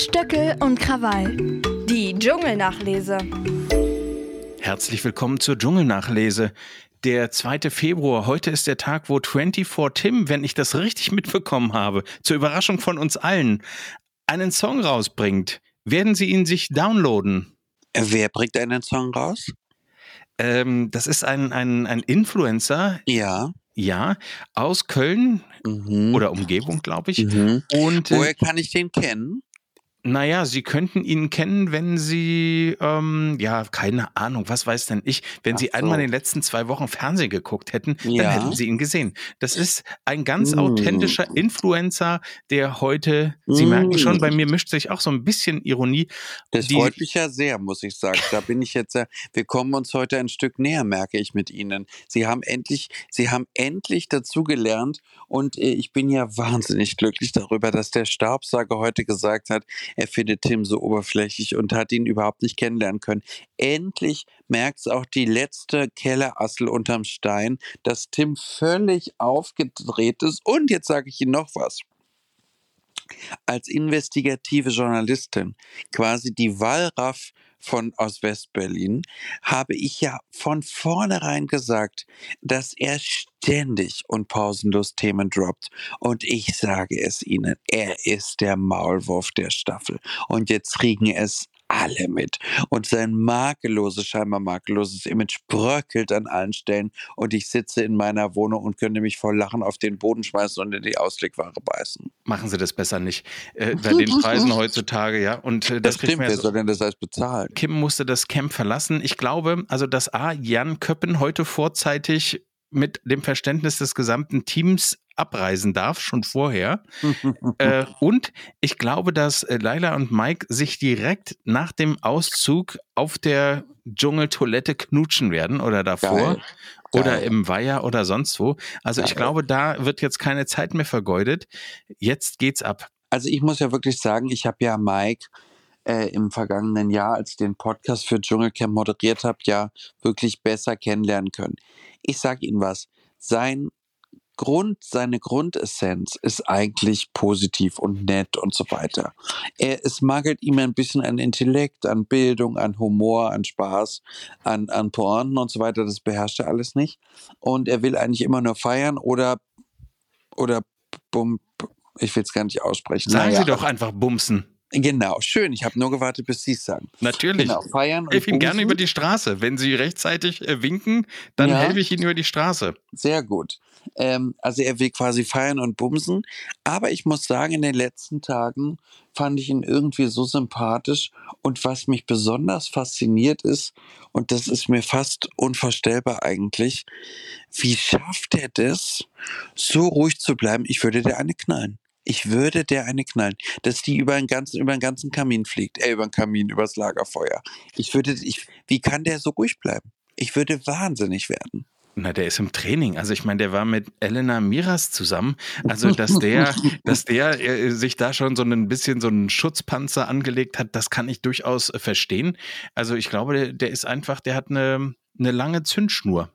Stöckel und Krawall. Die Dschungelnachlese. Herzlich willkommen zur Dschungelnachlese. Der 2. Februar, heute ist der Tag, wo 24 Tim, wenn ich das richtig mitbekommen habe, zur Überraschung von uns allen, einen Song rausbringt. Werden Sie ihn sich downloaden? Wer bringt einen Song raus? Ähm, das ist ein, ein, ein Influencer. Ja. Ja, aus Köln Mhm. oder Umgebung, glaube ich. Mhm. Und äh, Woher kann ich den kennen? Naja, Sie könnten ihn kennen, wenn Sie, ähm, ja, keine Ahnung, was weiß denn ich, wenn Ach Sie so. einmal in den letzten zwei Wochen Fernsehen geguckt hätten, dann Ja. hätten Sie ihn gesehen. Das ist ein ganz Mm. authentischer Influencer, der heute, Sie merken schon, Mm. bei mir mischt sich auch so ein bisschen Ironie. Das Die- freut mich ja sehr, muss ich sagen. Da bin ich jetzt, äh, wir kommen uns heute ein Stück näher, merke ich mit Ihnen. Sie haben endlich, Sie haben endlich dazugelernt und äh, ich bin ja wahnsinnig glücklich darüber, dass der Staubsauger heute gesagt hat, er findet Tim so oberflächlich und hat ihn überhaupt nicht kennenlernen können. Endlich merkt auch die letzte Kellerassel unterm Stein, dass Tim völlig aufgedreht ist. Und jetzt sage ich Ihnen noch was. Als investigative Journalistin, quasi die Wallraff von aus Westberlin, habe ich ja von vornherein gesagt, dass er ständig und pausenlos Themen droppt. Und ich sage es Ihnen, er ist der Maulwurf der Staffel. Und jetzt kriegen es alle mit. Und sein makelloses, scheinbar makelloses Image bröckelt an allen Stellen. Und ich sitze in meiner Wohnung und könnte mich vor Lachen auf den Boden schmeißen und in die Auslegware beißen. Machen Sie das besser nicht. Äh, bei den Preisen heutzutage, ja. Und äh, das, Das, kriegt stimmt, wer so soll denn das alles bezahlen? Kim musste das Camp verlassen. Ich glaube, also dass A, Jan Köppen heute vorzeitig mit dem Verständnis des gesamten Teams abreisen darf, schon vorher. Äh, und ich glaube, dass äh, Laila und Mike sich direkt nach dem Auszug auf der Dschungeltoilette knutschen werden oder davor. Geil. Oder Geil. im Weiher oder sonst wo. Also ich Geil. glaube, da wird jetzt keine Zeit mehr vergeudet. Jetzt geht's ab. Also ich muss ja wirklich sagen, ich habe ja Mike äh, im vergangenen Jahr, als ich den Podcast für Dschungelcamp moderiert habe, ja wirklich besser kennenlernen können. Ich sage Ihnen was, sein Grund, seine Grundessenz ist eigentlich positiv und nett und so weiter. Er, es mangelt ihm ein bisschen an Intellekt, an Bildung, an Humor, an Spaß, an, an Pointen und so weiter. Das beherrscht er alles nicht. Und er will eigentlich immer nur feiern oder, oder bum, ich will es gar nicht aussprechen. Sagen Naja, Sie doch einfach bumsen. Genau, schön. Ich habe nur gewartet, bis Sie es sagen. Natürlich. Genau, feiern und helfe Ihnen gerne über die Straße. Wenn Sie rechtzeitig äh, winken, dann Ja. helfe ich Ihnen über die Straße. Sehr gut. Ähm, also er will quasi feiern und bumsen. Aber ich muss sagen, in den letzten Tagen fand ich ihn irgendwie so sympathisch. Und was mich besonders fasziniert ist, und das ist mir fast unvorstellbar eigentlich, wie schafft er das, so ruhig zu bleiben? Ich würde der eine knallen. Ich würde der eine knallen, dass die über den ganzen, über den ganzen Kamin fliegt, äh, über den Kamin, übers Lagerfeuer. Ich würde, ich, wie kann der so ruhig bleiben? Ich würde wahnsinnig werden. Na, der ist im Training. Also ich meine, der war mit Elena Miras zusammen. Also dass der, dass der äh, sich da schon so ein bisschen so einen Schutzpanzer angelegt hat, das kann ich durchaus äh, verstehen. Also ich glaube, der, der ist einfach, der hat eine, eine lange Zündschnur.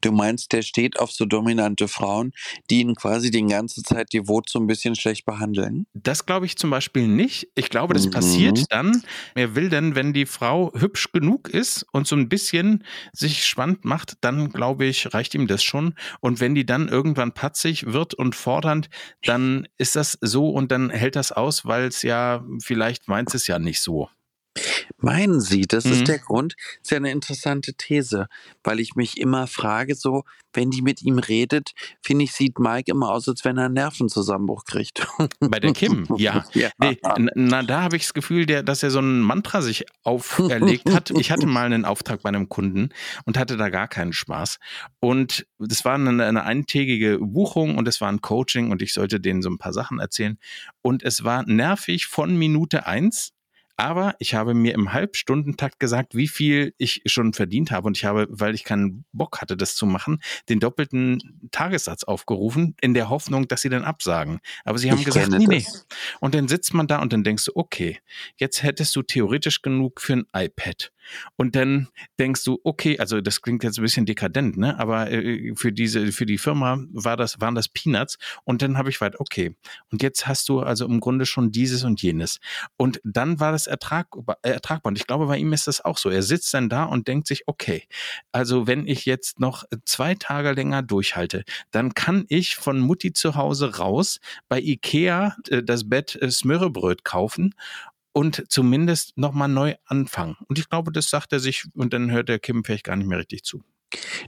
Du meinst, der steht auf so dominante Frauen, die ihn quasi die ganze Zeit devot so ein bisschen schlecht behandeln? Das glaube ich zum Beispiel nicht. Ich glaube, das Mhm. passiert dann. Er will denn, wenn die Frau hübsch genug ist und so ein bisschen sich spannend macht, dann glaube ich, reicht ihm das schon. Und wenn die dann irgendwann patzig wird und fordernd, dann ist das so und dann hält das aus, weil es ja, vielleicht meint es ja nicht so. Meinen Sie, das Mhm. ist der Grund? ist ja eine interessante These, weil ich mich immer frage, so, wenn die mit ihm redet, finde ich, sieht Mike immer aus, als wenn er einen Nervenzusammenbruch kriegt. Bei der Kim, ja. ja. Nee, na, da habe ich das Gefühl, der, dass er so ein Mantra sich auferlegt hat. Ich hatte mal einen Auftrag bei einem Kunden und hatte da gar keinen Spaß. Und das war eine, eine eintägige Buchung und es war ein Coaching und ich sollte denen so ein paar Sachen erzählen. Und es war nervig von Minute eins. Aber ich habe mir im Halbstundentakt gesagt, wie viel ich schon verdient habe. Und ich habe, weil ich keinen Bock hatte, das zu machen, den doppelten Tagessatz aufgerufen, in der Hoffnung, dass sie dann absagen. Aber sie haben Ich gesagt, nee, nee. Und dann sitzt man da und dann denkst du, okay, jetzt hättest du theoretisch genug für ein iPad. Und dann denkst du, okay, also das klingt jetzt ein bisschen dekadent, ne? Aber äh, für diese, für die Firma war das, waren das Peanuts. Und dann habe ich weit, okay. Und jetzt hast du also im Grunde schon dieses und jenes. Und dann war das ertragbar. Äh, ertragbar. Und ich glaube, bei ihm ist das auch so. Er sitzt dann da und denkt sich, okay, also wenn ich jetzt noch zwei Tage länger durchhalte, dann kann ich von Mutti zu Hause raus bei Ikea äh, das Bett äh, Smörrebröt kaufen und zumindest nochmal neu anfangen. Und ich glaube, das sagt er sich und dann hört der Kim vielleicht gar nicht mehr richtig zu.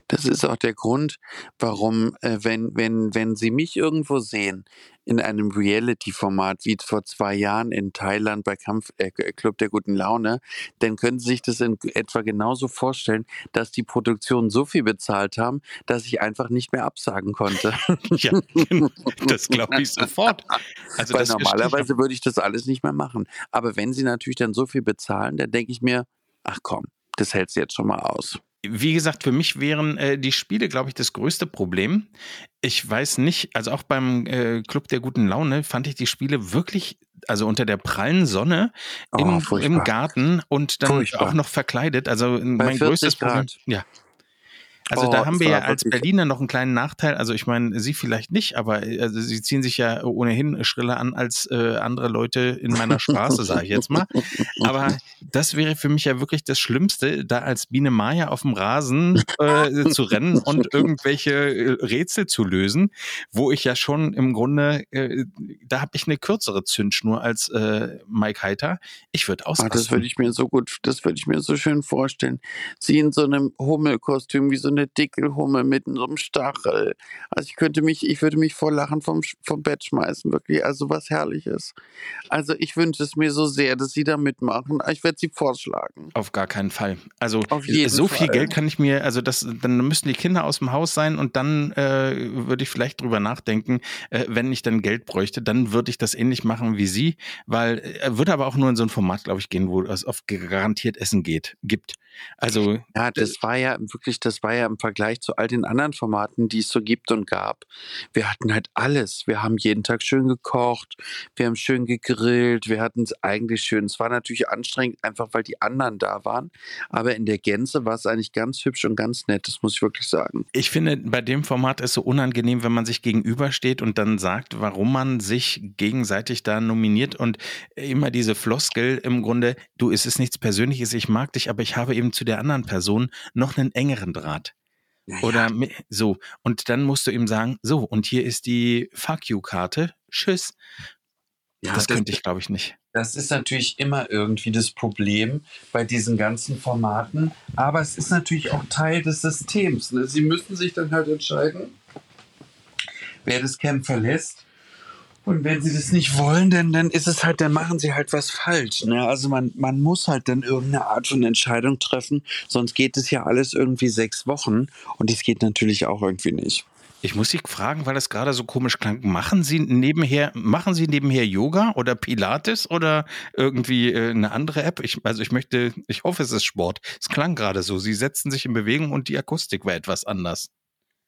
Das ist auch der Grund, warum, äh, wenn, wenn, wenn Sie mich irgendwo sehen, in einem Reality-Format wie vor zwei Jahren in Thailand bei Kampf äh, Club der guten Laune, dann können Sie sich das in etwa genauso vorstellen, dass die Produktionen so viel bezahlt haben, dass ich einfach nicht mehr absagen konnte. ja, das glaube ich sofort. Also Weil normalerweise würde ich das alles nicht mehr machen. Aber wenn Sie natürlich dann so viel bezahlen, dann denke ich mir, ach komm, das hältst du jetzt schon mal aus. Wie gesagt, für mich wären äh, die Spiele, glaube ich, das größte Problem. Ich weiß nicht, also auch beim äh, Club der guten Laune fand ich die Spiele wirklich, also unter der prallen Sonne im, oh, im Garten und dann furchtbar. auch noch verkleidet. Also Bei mein größtes Grad. Problem. Ja, also oh, da haben wir ja als Berliner noch einen kleinen Nachteil. Also ich meine, Sie vielleicht nicht, aber äh, also Sie ziehen sich ja ohnehin schriller an als äh, andere Leute in meiner Straße, sage ich jetzt mal. Aber das wäre für mich ja wirklich das Schlimmste, da als Biene Maya auf dem Rasen äh, zu rennen und irgendwelche äh, Rätsel zu lösen, wo ich ja schon im Grunde, äh, da habe ich eine kürzere Zündschnur als äh, Mike Heiter. Ich würde aus. das würde ich mir so gut, das würde ich mir so schön vorstellen. Sie in so einem Hummelkostüm wie so eine eine Dickelhummel mit so einem Stachel. Also ich könnte mich, ich würde mich vor Lachen vom, vom Bett schmeißen, wirklich. Also was Herrliches. Also ich wünsche es mir so sehr, dass Sie da mitmachen. Ich werde Sie vorschlagen. Auf gar keinen Fall. Also so Fall. viel Geld kann ich mir, also das, dann müssten die Kinder aus dem Haus sein und dann äh, würde ich vielleicht drüber nachdenken, äh, wenn ich dann Geld bräuchte, dann würde ich das ähnlich machen wie Sie, weil er äh, würde aber auch nur in so ein Format, glaube ich, gehen, wo es oft garantiert Essen geht, gibt. Also ja, das war ja wirklich, das war ja im Vergleich zu all den anderen Formaten, die es so gibt und gab. Wir hatten halt alles. Wir haben jeden Tag schön gekocht, wir haben schön gegrillt, wir hatten es eigentlich schön. Es war natürlich anstrengend, einfach weil die anderen da waren. Aber in der Gänze war es eigentlich ganz hübsch und ganz nett, das muss ich wirklich sagen. Ich finde, bei dem Format ist es so unangenehm, wenn man sich gegenübersteht und dann sagt, warum man sich gegenseitig da nominiert und immer diese Floskel im Grunde, du, es ist nichts Persönliches, ich mag dich, aber ich habe eben zu der anderen Person noch einen engeren Draht. Ja, Oder so. Und dann musst du ihm sagen, so, und hier ist die Fuck You-Karte. Tschüss. Ja, das, das könnte ich, glaube ich, nicht. Das ist natürlich immer irgendwie das Problem bei diesen ganzen Formaten. Aber es ist natürlich auch Teil des Systems. Ne? Sie müssen sich dann halt entscheiden, wer das Camp verlässt und wenn sie das nicht wollen, dann, dann ist es halt, dann machen sie halt was falsch. Ne? Also man, man muss halt dann irgendeine Art von Entscheidung treffen, sonst geht es ja alles irgendwie sechs Wochen und das geht natürlich auch irgendwie nicht. Ich muss Sie fragen, weil das gerade so komisch klang. Machen Sie nebenher, machen Sie nebenher Yoga oder Pilates oder irgendwie äh, eine andere App? Ich, also ich möchte, ich hoffe, es ist Sport. Es klang gerade so. Sie setzen sich in Bewegung und die Akustik war etwas anders.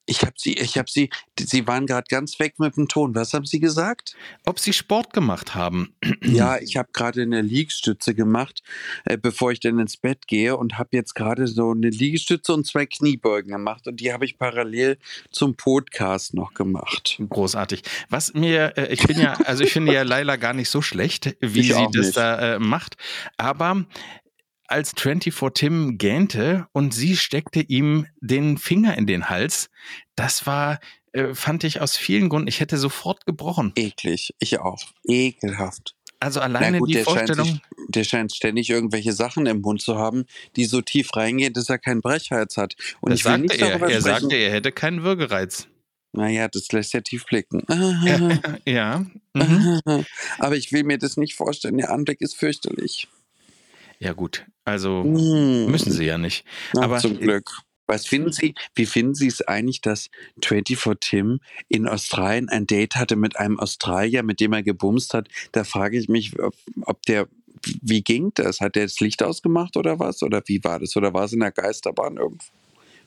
Ich habe sie, ich habe sie, sie waren gerade ganz weg mit dem Ton. Was haben Sie gesagt? Ob Sie Sport gemacht haben? Ja, ich habe gerade eine Liegestütze gemacht, äh, bevor ich dann ins Bett gehe und habe jetzt gerade so eine Liegestütze und zwei Kniebeugen gemacht und die habe ich parallel zum Podcast noch gemacht. Großartig. Was mir, äh, ich bin ja, also ich finde ja Laila gar nicht so schlecht, wie ich sie das nicht. da äh, macht, aber als 24 Tim gähnte und sie steckte ihm den Finger in den Hals. Das war, äh, fand ich aus vielen Gründen, ich hätte sofort gebrochen. Eklig, ich auch. Ekelhaft. Also alleine gut, die der Vorstellung. Scheint sich, der scheint ständig irgendwelche Sachen im Mund zu haben, die so tief reingehen, dass er keinen Brechreiz hat. Und das ich will nicht er. Er sagte, er hätte keinen Würgereiz. Naja, das lässt ja tief blicken. ja. ja. Mhm. Aber ich will mir das nicht vorstellen. Der Anblick ist fürchterlich. Ja, gut. Also hm. müssen sie ja nicht. Ach, Aber zum Glück. Was finden Sie, wie finden Sie es eigentlich, dass 24 Tim in Australien ein Date hatte mit einem Australier, mit dem er gebumst hat? Da frage ich mich, ob, ob der, wie ging das? Hat der das Licht ausgemacht oder was? Oder wie war das? Oder war es in der Geisterbahn irgendwo?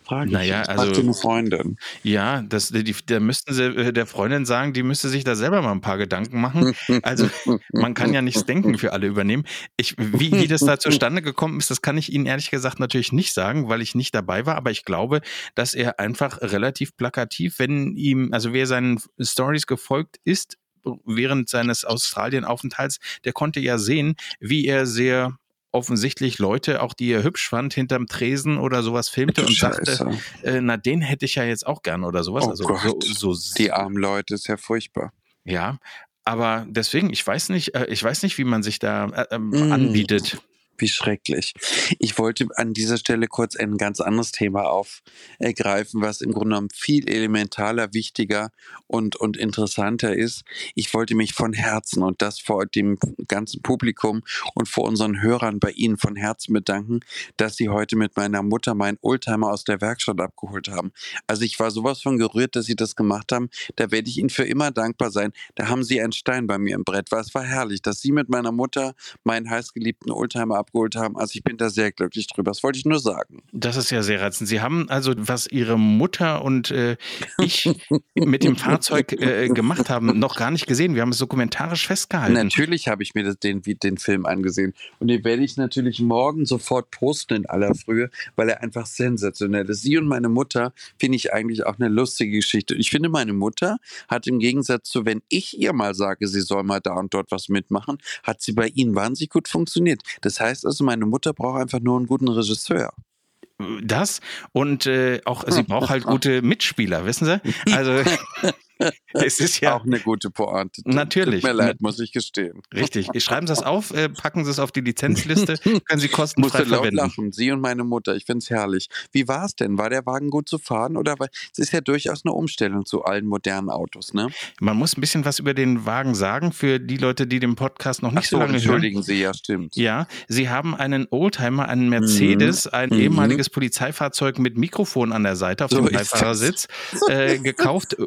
Frage naja, ich. also eine Freundin. Ja, das, die, da müssten sie äh, der Freundin sagen, die müsste sich da selber mal ein paar Gedanken machen. Also man kann ja nichts denken für alle übernehmen. Ich, wie, wie das da zustande gekommen ist, das kann ich Ihnen ehrlich gesagt natürlich nicht sagen, weil ich nicht dabei war. Aber ich glaube, dass er einfach relativ plakativ, wenn ihm, also wer seinen Stories gefolgt ist, während seines Australienaufenthalts, der konnte ja sehen, wie er sehr offensichtlich Leute, auch die er hübsch fand, hinterm Tresen oder sowas filmte und Scheiße. sagte, äh, na, den hätte ich ja jetzt auch gern oder sowas. Oh also Gott. so, so Die armen Leute ist ja furchtbar. ja. Aber deswegen, ich weiß nicht, äh, ich weiß nicht, wie man sich da äh, ähm, Mm. anbietet. Wie schrecklich. Ich wollte an dieser Stelle kurz ein ganz anderes Thema aufgreifen, was im Grunde genommen viel elementaler, wichtiger und, und interessanter ist. Ich wollte mich von Herzen und das vor dem ganzen Publikum und vor unseren Hörern bei Ihnen von Herzen bedanken, dass Sie heute mit meiner Mutter meinen Oldtimer aus der Werkstatt abgeholt haben. Also ich war sowas von gerührt, dass Sie das gemacht haben. Da werde ich Ihnen für immer dankbar sein. Da haben Sie einen Stein bei mir im Brett. Es war herrlich, dass Sie mit meiner Mutter meinen heißgeliebten Oldtimer abgeholt haben. Also ich bin da sehr glücklich drüber. Das wollte ich nur sagen. Das ist ja sehr reizend. Sie haben also, was Ihre Mutter und äh, ich mit dem Fahrzeug äh, gemacht haben, noch gar nicht gesehen. Wir haben es dokumentarisch festgehalten. Natürlich habe ich mir das, den, den Film angesehen. Und den werde ich natürlich morgen sofort posten in aller Frühe, weil er einfach sensationell ist. Sie und meine Mutter finde ich eigentlich auch eine lustige Geschichte. Ich finde, meine Mutter hat im Gegensatz zu, wenn ich ihr mal sage, sie soll mal da und dort was mitmachen, hat sie bei Ihnen wahnsinnig gut funktioniert. Das heißt also, meine Mutter braucht einfach nur einen guten Regisseur. Das und äh, auch sie braucht halt gute Mitspieler, wissen Sie? Also es ist ja Auch eine gute Pointe. Natürlich. Tut mir leid, muss ich gestehen. richtig. Schreiben Sie es auf, äh, packen Sie es auf die Lizenzliste, können Sie Musste kostenfrei laut verwenden. lachen. Sie und meine Mutter. Ich finde es herrlich. Wie war es denn? War der Wagen gut zu fahren? Oder war, es ist ja durchaus eine Umstellung zu allen modernen Autos, ne? Man muss ein bisschen was über den Wagen sagen für die Leute, die den Podcast noch nicht so so, lange hören. entschuldigen Sie, ja, stimmt. Ja, Sie haben einen Oldtimer, einen Mercedes, ein Mhm. ehemaliges Polizeifahrzeug mit Mikrofon an der Seite auf So dem Beifahrersitz äh, gekauft, äh,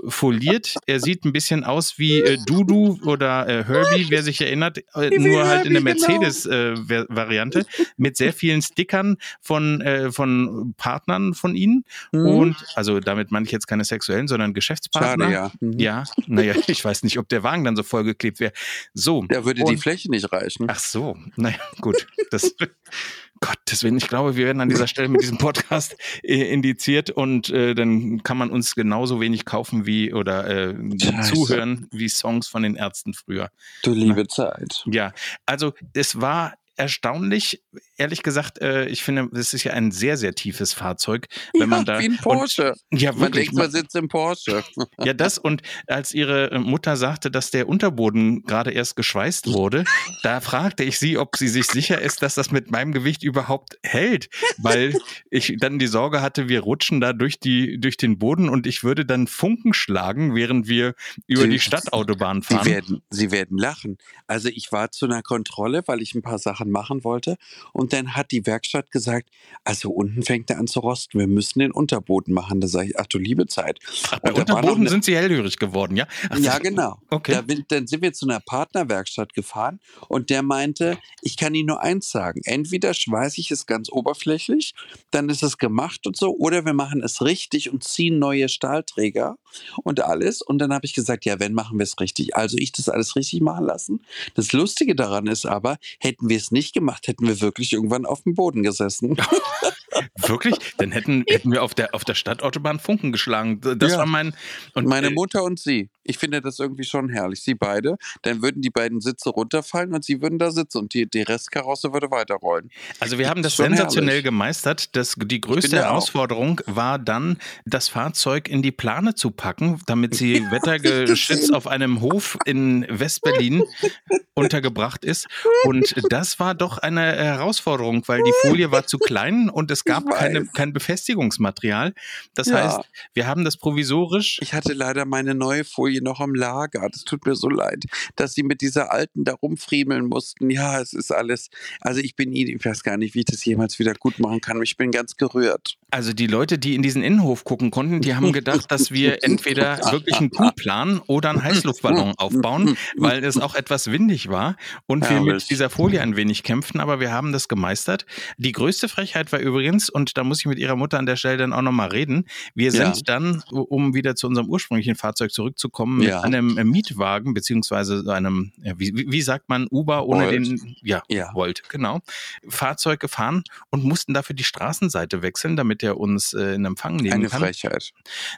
foliert. Er sieht ein bisschen aus wie äh, Dudu oder äh, Herbie, wer sich erinnert, äh, nur halt in der Herbie, genau. Mercedes-Variante mit sehr vielen Stickern von, äh, von Partnern von Ihnen. Mhm. Und also damit meine ich jetzt keine sexuellen, sondern Geschäftspartner. Schade, ja. Mhm. Ja, naja, ich weiß nicht, ob der Wagen dann so vollgeklebt wäre. So. Da würde die Und- Fläche nicht reichen. Ach so, naja, gut. Das, Gottes Willen, ich glaube, wir werden an dieser Stelle mit diesem Podcast äh, indiziert und äh, dann kann man uns genauso wenig kaufen wie oder äh, Scheiße. zuhören wie Songs von den Ärzten früher. Du liebe Zeit. Ja, also es war erstaunlich, ehrlich gesagt, äh, ich finde, das ist ja ein sehr, sehr tiefes Fahrzeug, wenn man da. wie ein Porsche. Und, ja, man denkt, man sitzt im Porsche. Ja, das und als ihre äh, Mutter sagte, dass der Unterboden gerade erst geschweißt wurde, da fragte ich sie, ob sie sich sicher ist, dass das mit meinem Gewicht überhaupt hält, weil ich dann die Sorge hatte, wir rutschen da durch die durch den Boden und ich würde dann Funken schlagen, während wir über Sie- die Stadtautobahn Sie fahren. werden, Sie werden lachen. Also ich war zu einer Kontrolle, weil ich ein paar Sachen machen wollte. Und dann hat die Werkstatt gesagt, also unten fängt er an zu rosten. Wir müssen den Unterboden machen. Da sage ich, ach du liebe Zeit. Ach, bei Unterboden eine- sind sie hellhörig geworden, ja? Ach, Ja, genau. Okay. Da will, dann sind wir zu einer Partnerwerkstatt gefahren und der meinte, ich kann Ihnen nur eins sagen. Entweder schweiße ich es ganz oberflächlich, dann ist es gemacht und so, oder wir machen es richtig und ziehen neue Stahlträger und alles. Und dann habe ich gesagt, ja, wenn machen wir es richtig. Also ich das alles richtig machen lassen. Das Lustige daran ist aber, hätten wir es nicht gemacht, hätten wir wirklich irgendwann auf dem Boden gesessen. Wirklich? Dann hätten, hätten wir auf der, auf der Stadtautobahn Funken geschlagen. Das Ja. war mein. Und, Meine äh, Mutter und sie. Ich finde das irgendwie schon herrlich. Sie beide. Dann würden die beiden Sitze runterfallen und sie würden da sitzen und die, die Restkarosse würde weiterrollen. Also wir haben das Schon sensationell herrlich. gemeistert. Das, die größte finde auch. Herausforderung war dann, das Fahrzeug in die Plane zu packen, damit sie wettergeschützt auf einem Hof in Westberlin untergebracht ist. Und das war doch eine Herausforderung, weil die Folie war zu klein und es gab keine, kein Befestigungsmaterial. Das Ja. heißt, wir haben das provisorisch Ich hatte leider meine neue Folie noch am Lager. Das tut mir so leid, dass sie mit dieser alten da rumfriemeln mussten. Ja, es ist alles. Also ich bin, ich weiß gar nicht, wie ich das jemals wieder gut machen kann. Ich bin ganz gerührt. Also die Leute, die in diesen Innenhof gucken konnten, die haben gedacht, dass wir entweder wirklich einen Coup planen oder einen Heißluftballon aufbauen, weil es auch etwas windig war und wir mit dieser Folie ein wenig kämpften, aber wir haben das gemeistert. Die größte Frechheit war übrigens, und da muss ich mit ihrer Mutter an der Stelle dann auch nochmal reden, wir sind ja. dann, um wieder zu unserem ursprünglichen Fahrzeug zurückzukommen, ja. mit einem äh, Mietwagen, beziehungsweise einem, wie, wie sagt man, Uber ohne Volt. den, ja, ja, Volt, genau, Fahrzeug gefahren und mussten dafür die Straßenseite wechseln, damit damit er uns äh, in Empfang nehmen Eine kann. Eine Frechheit.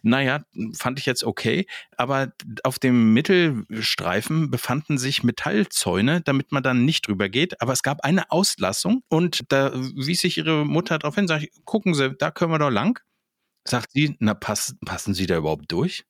Naja, fand ich jetzt okay. Aber auf dem Mittelstreifen befanden sich Metallzäune, damit man dann nicht drüber geht. Aber es gab eine Auslassung und da wies sich ihre Mutter darauf hin, sag ich, gucken Sie, da können wir doch lang. Sagt sie, na, pass, passen Sie da überhaupt durch?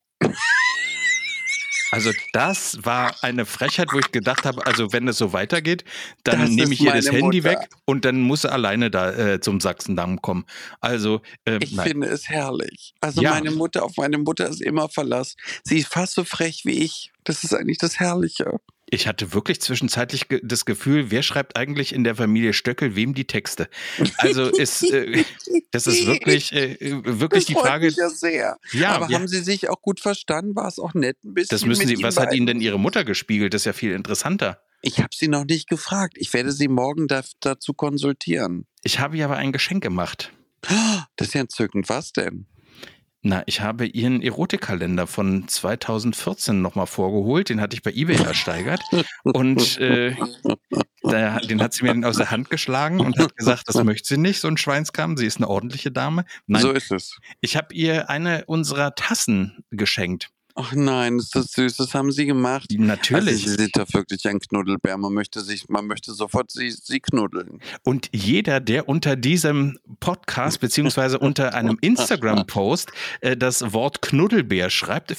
Also das war eine Frechheit, wo ich gedacht habe, also wenn es so weitergeht, dann nehme ich ihr das Handy Mutter. weg und dann muss sie alleine da äh, zum Sachsendamm kommen. Also äh, ich nein. finde es herrlich. Also ja. meine Mutter, auf meine Mutter ist immer Verlass. Sie ist fast so frech wie ich. Das ist eigentlich das Herrliche. Ich hatte wirklich zwischenzeitlich das Gefühl, wer schreibt eigentlich in der Familie Stöckel wem die Texte? Also ist äh, das ist wirklich äh, wirklich das die Frage. Mich ja sehr. Ja, aber ja. haben Sie sich auch gut verstanden? War es auch nett ein bisschen? Das müssen Sie. Was hat Ihnen denn Ihre Mutter gespiegelt? Das ist ja viel interessanter. Ich habe sie noch nicht gefragt. Ich werde sie morgen da, dazu konsultieren. Ich habe ihr aber ein Geschenk gemacht. Das ist ja entzückend. Was denn? Na, ich habe ihren Erotikkalender von 2014 nochmal vorgeholt. Den hatte ich bei eBay ersteigert. und äh, der, den hat sie mir aus der Hand geschlagen und hat gesagt, das möchte sie nicht, so ein Schweinskram. Sie ist eine ordentliche Dame. Nein, so ist es. Ich habe ihr eine unserer Tassen geschenkt. Ach nein, ist das süß. Das haben sie gemacht. Natürlich. Also sie sind da wirklich ein Knuddelbär. Man möchte sich, man möchte sofort sie, sie knuddeln. Und jeder, der unter diesem Podcast beziehungsweise unter einem Instagram-Post äh, das Wort Knuddelbär schreibt,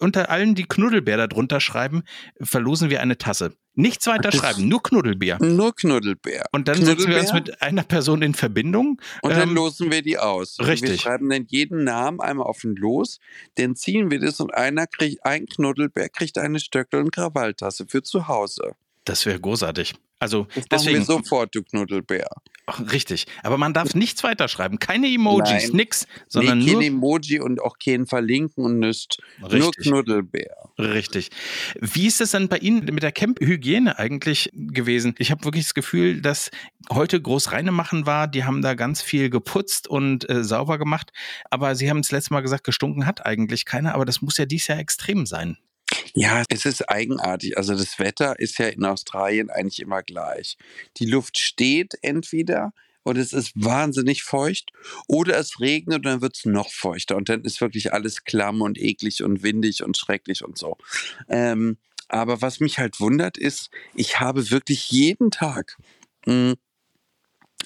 unter allen, die Knuddelbär darunter schreiben, verlosen wir eine Tasse. Nichts weiter schreiben, nur Knuddelbär. Nur Knuddelbär. Und dann Knuddelbär. setzen wir uns mit einer Person in Verbindung. Und dann ähm, losen wir die aus. Richtig. Wir schreiben dann jeden Namen einmal auf den Los, dann ziehen wir das und einer kriegt, ein Knuddelbär kriegt eine Stöckel- und Krawalltasse für zu Hause. Das wäre großartig. Also das deswegen wir sofort, du Knuddelbär. Richtig. Aber man darf nichts weiterschreiben. Keine Emojis, Nein. nix, sondern nee, kein nur Emoji und auch kein Verlinken und nichts. Nur Knuddelbär. Richtig. Wie ist es denn bei Ihnen mit der Camp-Hygiene eigentlich gewesen? Ich habe wirklich das Gefühl, dass heute groß machen war. Die haben da ganz viel geputzt und äh, sauber gemacht. Aber Sie haben es letzte Mal gesagt, gestunken hat eigentlich keiner. Aber das muss ja dies Jahr extrem sein. Ja, es ist eigenartig. Also das Wetter ist ja in Australien eigentlich immer gleich. Die Luft steht entweder und es ist wahnsinnig feucht oder es regnet und dann wird es noch feuchter und dann ist wirklich alles klamm und eklig und windig und schrecklich und so. Ähm, aber was mich halt wundert ist, ich habe wirklich jeden Tag, mh, hm,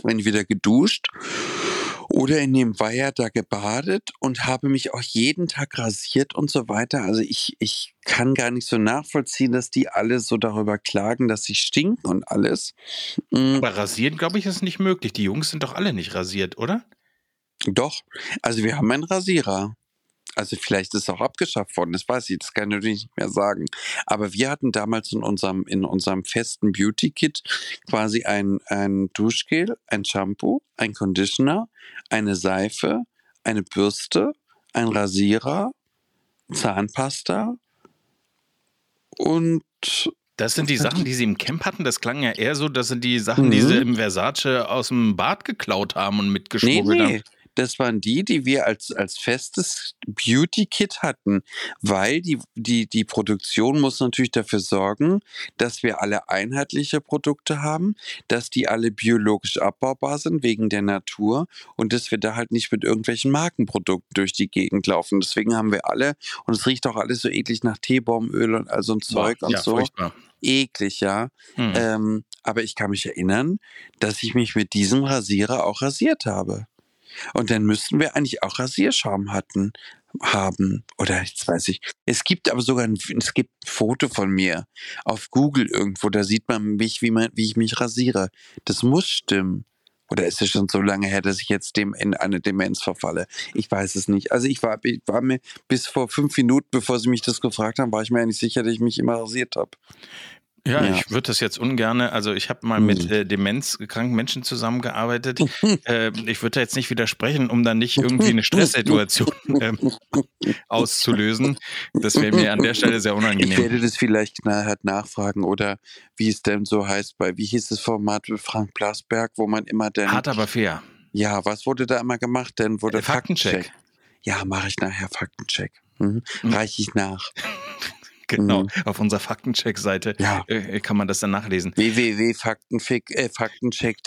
wenn ich wieder geduscht oder in dem Weiher da gebadet und habe mich auch jeden Tag rasiert und so weiter. Also ich, ich kann gar nicht so nachvollziehen, dass die alle so darüber klagen, dass sie stinken und alles. Mhm. Aber rasieren, glaube ich, ist nicht möglich. Die Jungs sind doch alle nicht rasiert, oder? Doch. Also wir haben einen Rasierer. Also vielleicht ist es auch abgeschafft worden, das weiß ich, das kann ich natürlich nicht mehr sagen. Aber wir hatten damals in unserem, in unserem festen Beauty-Kit quasi ein, ein Duschgel, ein Shampoo, ein Conditioner, eine Seife, eine Bürste, ein Rasierer, Zahnpasta und das sind die Sachen, die sie im Camp hatten. Das klang ja eher so, das sind die Sachen, mhm. die sie im Versace aus dem Bad geklaut haben und mitgeschmuggelt nee, nee. haben das waren die, die wir als, als festes Beauty-Kit hatten, weil die, die, die Produktion muss natürlich dafür sorgen, dass wir alle einheitliche Produkte haben, dass die alle biologisch abbaubar sind wegen der Natur und dass wir da halt nicht mit irgendwelchen Markenprodukten durch die Gegend laufen. Deswegen haben wir alle, und es riecht auch alles so eklig nach Teebaumöl und all so ein Zeug Boah, und ja, so. Furchtbar. Eklig, ja. Hm. Ähm, aber ich kann mich erinnern, dass ich mich mit diesem Rasierer auch rasiert habe. Und dann müssten wir eigentlich auch Rasierschaum hatten, haben. Oder jetzt weiß ich. Es gibt aber sogar ein, es gibt ein Foto von mir auf Google irgendwo, da sieht man mich, wie, man, wie ich mich rasiere. Das muss stimmen. Oder ist es schon so lange her, dass ich jetzt dem in eine Demenz verfalle? Ich weiß es nicht. Also ich war, ich war mir bis vor fünf Minuten, bevor Sie mich das gefragt haben, war ich mir eigentlich sicher, dass ich mich immer rasiert habe. Ja, Ja. ich würde das jetzt ungerne, also ich habe mal mit Hm. äh, demenzkranken Menschen zusammengearbeitet. äh, ich würde da jetzt nicht widersprechen, um dann nicht irgendwie eine Stresssituation ähm, auszulösen. Das wäre mir an der Stelle sehr Ich unangenehm. werde das vielleicht knallhart nachfragen oder wie es denn so heißt bei, wie hieß das Format mit Frank Blasberg, wo man immer denn, Hart aber fair. ja, was wurde da immer gemacht denn? Wurde Äh, Faktencheck. Ja, mache ich nachher Faktencheck. Mhm. Mhm. Reiche ich nach. Genau. Mhm. Auf unserer Faktencheck-Seite Ja. äh, kann man das dann nachlesen. www.faktencheck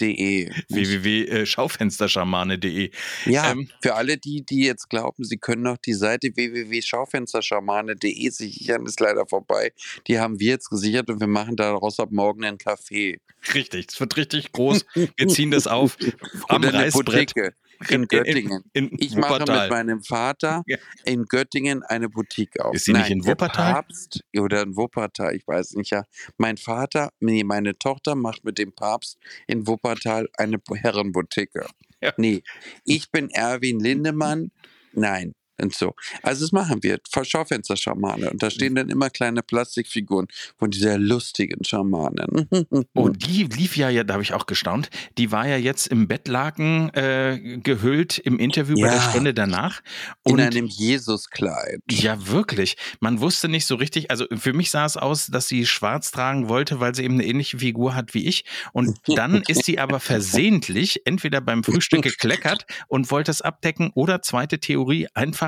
äh, www.schaufensterschamane.de. Ja, Ähm, für alle die, die jetzt glauben, sie können noch die Seite www.schaufensterschamane.de sichern, ist leider vorbei. Die haben wir jetzt gesichert und wir machen daraus ab morgen einen Kaffee. Richtig, es wird richtig groß. Wir ziehen das auf am Reißbrett Boutique in Göttingen. In, in, Ich mache mit meinem Vater Ja. in Göttingen eine Boutique auf. Ist sie nicht in der Wuppertal? Papst oder in Wuppertal, ich weiß nicht. Ja, mein Vater, nee, meine Tochter macht mit dem Papst in Wuppertal eine Herrenboutique. Ja. Nee, ich bin Erwin Lindemann. Nein. Und so. Also das machen wir. Schaufenster-Schamane. Und da stehen dann immer kleine Plastikfiguren von dieser lustigen Schamanen. Oh, die lief ja, ja da habe ich auch gestaunt. Die war ja jetzt im Bettlaken äh, gehüllt im Interview bei der Ja. Stunde danach. in Und einem Jesuskleid. ja, wirklich. Man wusste nicht so richtig, also für mich sah es aus, dass sie schwarz tragen wollte, weil sie eben eine ähnliche Figur hat wie ich. Und dann ist sie aber versehentlich entweder beim Frühstück gekleckert und wollte es abdecken oder zweite Theorie, einfach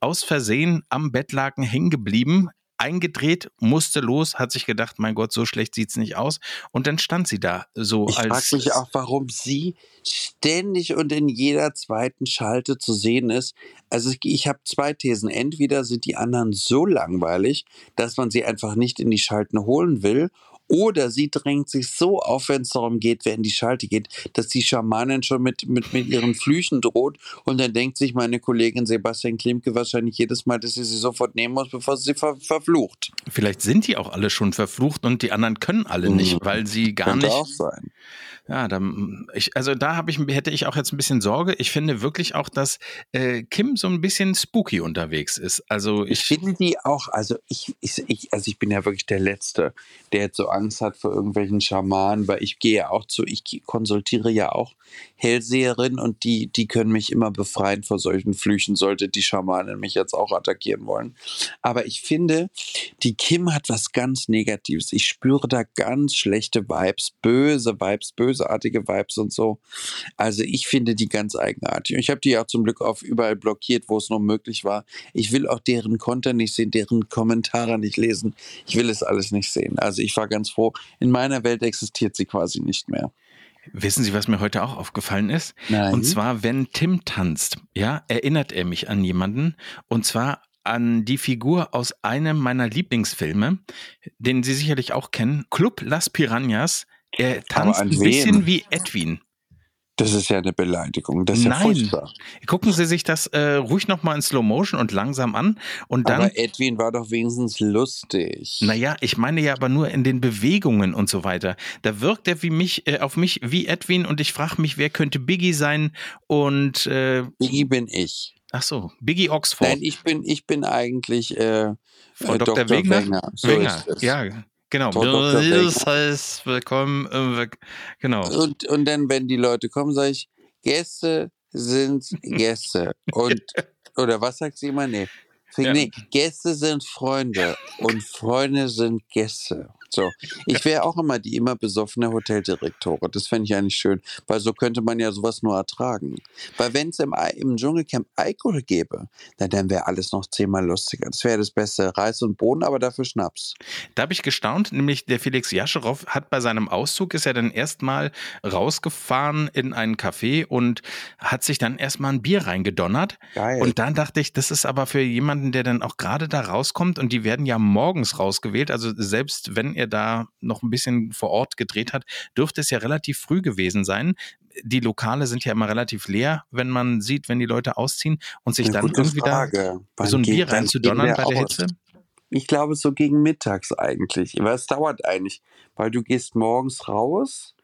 aus Versehen am Bettlaken hängen geblieben. Eingedreht, musste los, hat sich gedacht, mein Gott, so schlecht sieht's nicht aus. Und dann stand sie da so Ich als. frage mich auch, warum sie ständig und in jeder zweiten Schalte zu sehen ist. Also ich, ich habe zwei Thesen. Entweder sind die anderen so langweilig, dass man sie einfach nicht in die Schalten holen will. Oder sie drängt sich so auf, wenn es darum geht, wer in die Schalte geht, dass die Schamanin schon mit, mit, mit ihren Flüchen droht. Und dann denkt sich meine Kollegin Sebastian Klimke wahrscheinlich jedes Mal, dass sie sie sofort nehmen muss, bevor sie sie ver verflucht. Vielleicht sind die auch alle schon verflucht und die anderen können alle nicht, Mhm. weil sie gar Könnte nicht. auch sein. Ja, dann, ich, also da habe ich, hätte ich auch jetzt ein bisschen Sorge. Ich finde wirklich auch, dass äh, Kim so ein bisschen spooky unterwegs ist. Also Ich ich, finde die auch, also ich, ich, ich, also ich bin ja wirklich der Letzte, der jetzt so Angst hat vor irgendwelchen Schamanen, weil ich gehe ja auch zu, ich konsultiere ja auch Hellseherinnen und die, die können mich immer befreien vor solchen Flüchen, sollte die Schamanen mich jetzt auch attackieren wollen. Aber ich finde, die Kim hat was ganz Negatives. Ich spüre da ganz schlechte Vibes, böse Vibes, bösartige Vibes und so. Also ich finde die ganz eigenartig. Und ich habe die auch zum Glück auf überall blockiert, wo es noch möglich war. Ich will auch deren Content nicht sehen, deren Kommentare nicht lesen. Ich will es alles nicht sehen. Also ich war ganz froh. In meiner Welt existiert sie quasi nicht mehr. wissen Sie, was mir heute auch aufgefallen ist? Nein. Und zwar, wenn Tim tanzt, ja, erinnert er mich an jemanden. Und zwar an die Figur aus einem meiner Lieblingsfilme, den Sie sicherlich auch kennen, Club Las Piranhas. Er tanzt an ein bisschen wie Edwin. das ist ja eine Beleidigung. Das ist ja Nein. furchtbar. Gucken Sie sich das äh, ruhig nochmal in Slow Motion und langsam an. Und dann, Aber Edwin war doch wenigstens lustig. naja, ich meine ja aber nur in den Bewegungen und so weiter. Da wirkt er wie mich, äh, auf mich wie Edwin und ich frage mich, wer könnte Biggie sein und äh, Biggie bin ich. ach so, Biggie Oxford. Nein, ich bin, ich bin eigentlich äh, Frau äh, Dr. Dr. Wegener? Wenger. So es. ja, genau. Das heißt, willkommen, äh, genau. Und, und dann, wenn die Leute kommen, sage ich, Gäste sind Gäste. Und, oder was sagt sie immer? Nee. Ja. nee. Gäste sind Freunde und Freunde sind Gäste. So. Ich wäre auch immer die immer besoffene Hoteldirektore. Das fände ich eigentlich schön, weil so könnte man ja sowas nur ertragen. Weil wenn es im, im Dschungelcamp Alkohol gäbe, na, dann wäre alles noch zehnmal lustiger. Das wäre das Beste. Reis und Boden, aber dafür Schnaps. Da habe ich gestaunt, nämlich der Felix Jascherow hat bei seinem Auszug, ist er dann erstmal rausgefahren in einen Café und hat sich dann erstmal ein Bier reingedonnert. Geil. Und dann dachte ich, das ist aber für jemanden, der dann auch gerade da rauskommt und die werden ja morgens rausgewählt. Also selbst wenn er da noch ein bisschen vor Ort gedreht hat, dürfte es ja relativ früh gewesen sein. Die Lokale sind ja immer relativ leer, wenn man sieht, wenn die Leute ausziehen und sich dann irgendwie da Frage. Wann so ein Bier reinzudonnern bei der? Hitze. Ich glaube so gegen mittags eigentlich. Es dauert eigentlich. Weil du gehst morgens raus,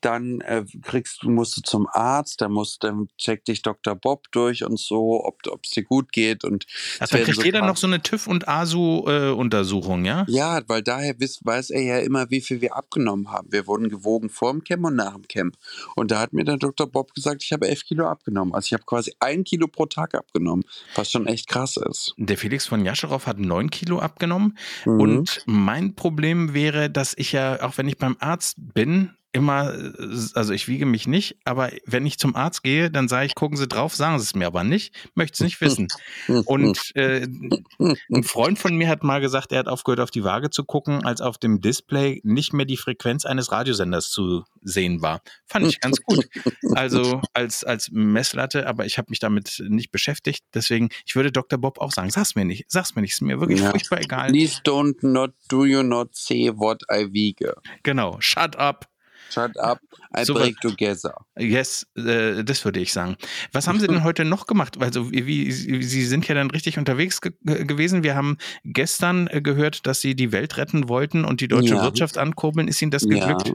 dann äh, kriegst du, musst du zum Arzt, dann musst, dann checkt dich Dr. Bob durch und so, ob es dir gut geht. Und also dann kriegt so jeder noch so eine TÜV- und ASU-Untersuchung, äh, ja? Ja, weil daher wiss, weiß er ja immer, wie viel wir abgenommen haben. Wir wurden gewogen vor dem Camp und nach dem Camp. Und da hat mir dann Dr. Bob gesagt, ich habe elf Kilo abgenommen. Also ich habe quasi ein Kilo pro Tag abgenommen, was schon echt krass ist. Der Felix von Jascherow hat neun Kilo abgenommen. Mhm. Und mein Problem wäre, dass ich ja, auch wenn ich beim Arzt bin, immer, also ich wiege mich nicht, aber wenn ich zum Arzt gehe, dann sage ich, gucken Sie drauf, sagen Sie es mir aber nicht, möchte es nicht wissen. Und äh, ein Freund von mir hat mal gesagt, er hat aufgehört, auf die Waage zu gucken, als auf dem Display nicht mehr die Frequenz eines Radiosenders zu sehen war. Fand ich ganz gut. Also als, als Messlatte, aber ich habe mich damit nicht beschäftigt. Deswegen, ich würde Dr. Bob auch sagen, sag's mir nicht, sag's mir nicht, ist mir wirklich ja. furchtbar egal. Please don't not do you not say what I wiege. Genau, shut up. Shut up, I so break together. Yes, äh, das würde ich sagen. Was haben Sie denn heute noch gemacht? Also, wie, wie, Sie sind ja dann richtig unterwegs ge gewesen. Wir haben gestern äh, gehört, dass Sie die Welt retten wollten und die deutsche ja. Wirtschaft ankurbeln. Ist Ihnen das geglückt? Ja.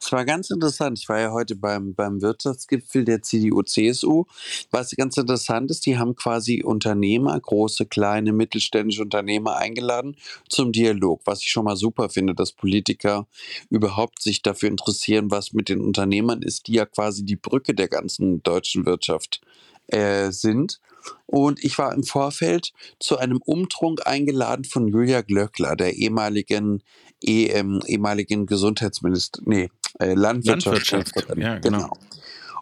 Es war ganz interessant. Ich war ja heute beim, beim Wirtschaftsgipfel der CDU-CSU. Was ganz interessant ist, die haben quasi Unternehmer, große, kleine, mittelständische Unternehmer eingeladen zum Dialog. Was ich schon mal super finde, dass Politiker überhaupt sich dafür interessieren, was mit den Unternehmern ist, die ja quasi die Brücke der ganzen deutschen Wirtschaft äh, sind. Und ich war im Vorfeld zu einem Umtrunk eingeladen von Julia Glöckler, der ehemaligen, eh, ähm, ehemaligen Gesundheitsminister, nee, äh, Landwirtschaftsministerin. Ja, genau. genau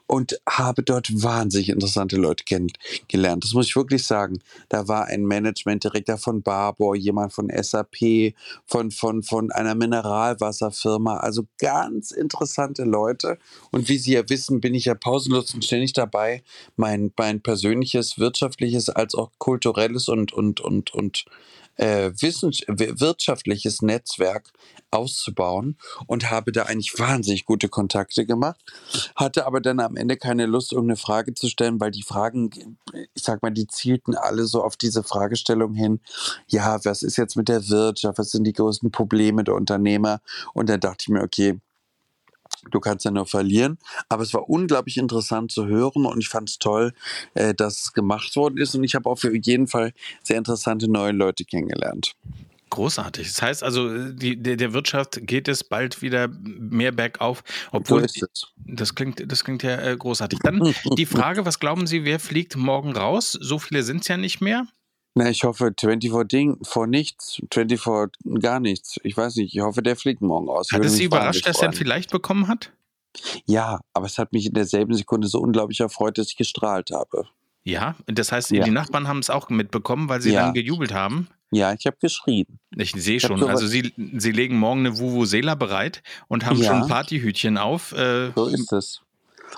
und habe dort wahnsinnig interessante Leute kennengelernt. Das muss ich wirklich sagen. Da war ein Managementdirektor von Barbour, jemand von SAP, von, von, von einer Mineralwasserfirma. Also ganz interessante Leute. Und wie Sie ja wissen, bin ich ja pausenlos und ständig dabei, mein, mein persönliches, wirtschaftliches als auch kulturelles und, und, und, und äh, wirtschaftliches Netzwerk auszubauen und habe da eigentlich wahnsinnig gute Kontakte gemacht, hatte aber dann am Ende keine Lust, irgendeine Frage zu stellen, weil die Fragen, ich sag mal, die zielten alle so auf diese Fragestellung hin, ja, was ist jetzt mit der Wirtschaft, was sind die größten Probleme der Unternehmer? Und dann dachte ich mir, okay, Du kannst ja nur verlieren. Aber es war unglaublich interessant zu hören und ich fand es toll, äh, dass es gemacht worden ist. Und ich habe auch für jeden Fall sehr interessante neue Leute kennengelernt. Großartig. Das heißt also, die, der, der Wirtschaft geht es bald wieder mehr bergauf, obwohl so das klingt, das klingt ja äh, großartig. Dann die Frage: Was glauben Sie, wer fliegt morgen raus? So viele sind es ja nicht mehr. Na, ich hoffe 24 Ding vor nichts, 24 gar nichts. Ich weiß nicht, ich hoffe, der fliegt morgen aus. Hat es Sie überrascht, dass er ihn vielleicht bekommen hat? Ja, aber es hat mich in derselben Sekunde so unglaublich erfreut, dass ich gestrahlt habe. Ja, das heißt, ja. die Nachbarn haben es auch mitbekommen, weil sie ja. dann gejubelt haben. Ja, ich habe geschrien. Ich sehe schon. Also sie, sie legen morgen eine Vuvuzela bereit und haben ja. schon Partyhütchen auf. Äh, so ist es.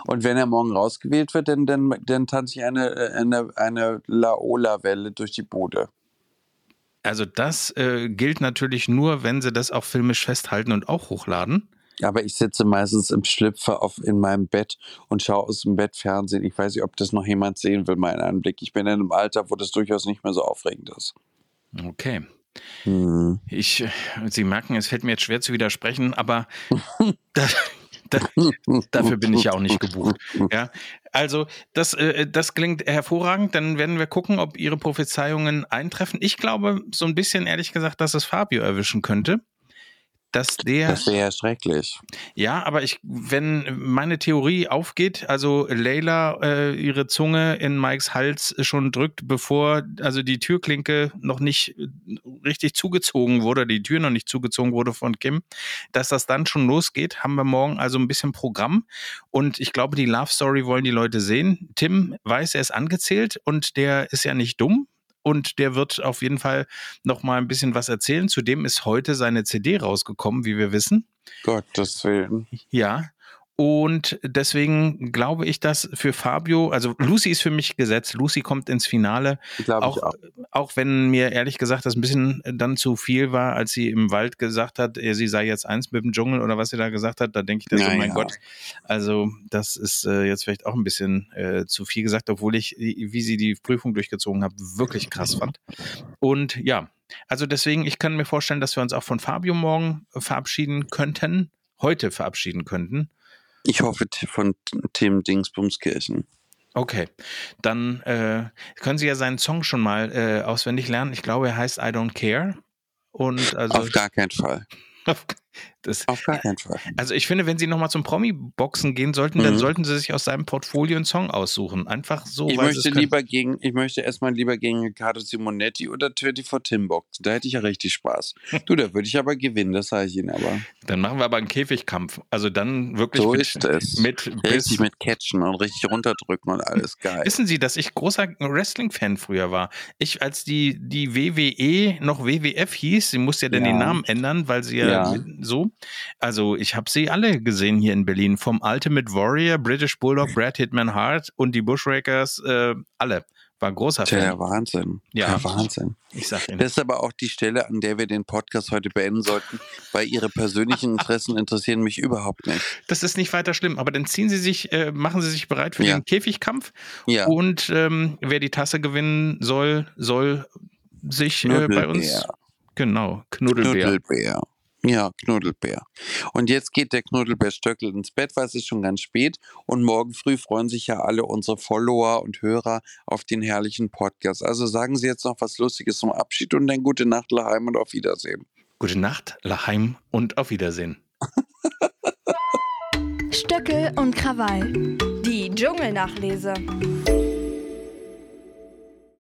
Und wenn er morgen rausgewählt wird, dann, dann, dann tanze ich eine, äh, eine, eine Laola-Welle durch die Bude. Also das äh, gilt natürlich nur, wenn sie das auch filmisch festhalten und auch hochladen. Aber ich sitze meistens im Schlüpfer auf, in meinem Bett und schaue aus dem Bett Fernsehen. Ich weiß nicht, ob das noch jemand sehen will, meinen Anblick. Ich bin in einem Alter, wo das durchaus nicht mehr so aufregend ist. Okay. Mhm. Ich, Sie merken, es fällt mir jetzt schwer zu widersprechen, aber das, da, dafür bin ich ja auch nicht gebucht. Ja, also das, äh, das klingt hervorragend. Dann werden wir gucken, ob Ihre Prophezeiungen eintreffen. Ich glaube so ein bisschen ehrlich gesagt, dass es Fabio erwischen könnte dass der. Das wäre ja schrecklich. Ja, aber ich, wenn meine Theorie aufgeht, also Leila äh, ihre Zunge in Mikes Hals schon drückt, bevor also die Türklinke noch nicht richtig zugezogen wurde, die Tür noch nicht zugezogen wurde von Kim, dass das dann schon losgeht, haben wir morgen also ein bisschen Programm. Und ich glaube, die Love Story wollen die Leute sehen. Tim weiß, er ist angezählt und der ist ja nicht dumm und der wird auf jeden Fall noch mal ein bisschen was erzählen. Zudem ist heute seine CD rausgekommen, wie wir wissen. Gottes Willen. Ja, und deswegen glaube ich, dass für Fabio, also Lucy ist für mich gesetzt. Lucy kommt ins Finale. Auch, auch. auch wenn mir ehrlich gesagt das ein bisschen dann zu viel war, als sie im Wald gesagt hat, sie sei jetzt eins mit dem Dschungel oder was sie da gesagt hat, da denke ich, das, oh mein. Gott. Also, das ist äh, jetzt vielleicht auch ein bisschen äh, zu viel gesagt, obwohl ich, wie sie die Prüfung durchgezogen hat, wirklich krass fand. Und ja, also deswegen, ich kann mir vorstellen, dass wir uns auch von Fabio morgen verabschieden könnten, heute verabschieden könnten Ich hoffe von Tim Dingsbumskirchen. Okay, dann äh, können Sie ja seinen Song schon mal äh, auswendig lernen. Ich glaube, er heißt I Don't Care. Und also Auf gar keinen Fall. Das, Auf gar keinen Fall. Also ich finde, wenn Sie nochmal zum Promi-Boxen gehen sollten, Mhm. dann sollten Sie sich aus seinem Portfolio einen Song aussuchen. Einfach so. Ich möchte lieber gegen, ich möchte erstmal lieber gegen Riccardo Simonetti oder 24 Tim boxen. Da hätte ich ja richtig Spaß. Du, da würde ich aber gewinnen, das sage ich Ihnen aber. Dann machen wir aber einen Käfigkampf. Also dann wirklich So mit, ist es. mit Richtig mit Catchen und richtig runterdrücken und alles geil. Wissen Sie, dass ich großer Wrestling-Fan früher war? Ich, als die, die WWE noch WWF hieß, sie musste ja dann Ja. den Namen ändern, weil sie ja, Ja. So. Also ich habe sie alle gesehen hier in Berlin. Vom Ultimate Warrior, British Bulldog, Brad Hitman Hart und die Bushrakers, äh, alle. War großer Tja, der Fan. Wahnsinn. Ja. Der Wahnsinn. Ich sag Ihnen. Das ist aber auch die Stelle, an der wir den Podcast heute beenden sollten, weil Ihre persönlichen Interessen interessieren mich überhaupt nicht. Das ist nicht weiter schlimm, aber dann ziehen Sie sich, äh, machen Sie sich bereit für Ja. den Käfigkampf. Ja, Und ähm, wer die Tasse gewinnen soll, soll sich äh, bei uns. Knuddelbär. Genau, Knuddelbär. Knuddelbär. Ja, Knuddelbär. Und jetzt geht der Knuddelbär Stöckel ins Bett, weil es ist schon ganz spät. Und morgen früh freuen sich ja alle unsere Follower und Hörer auf den herrlichen Podcast. Also sagen Sie jetzt noch was Lustiges zum Abschied und dann gute Nacht, Laheim und auf Wiedersehen. Gute Nacht, Laheim und auf Wiedersehen. Stöckel und Krawall. Die Dschungelnachlese.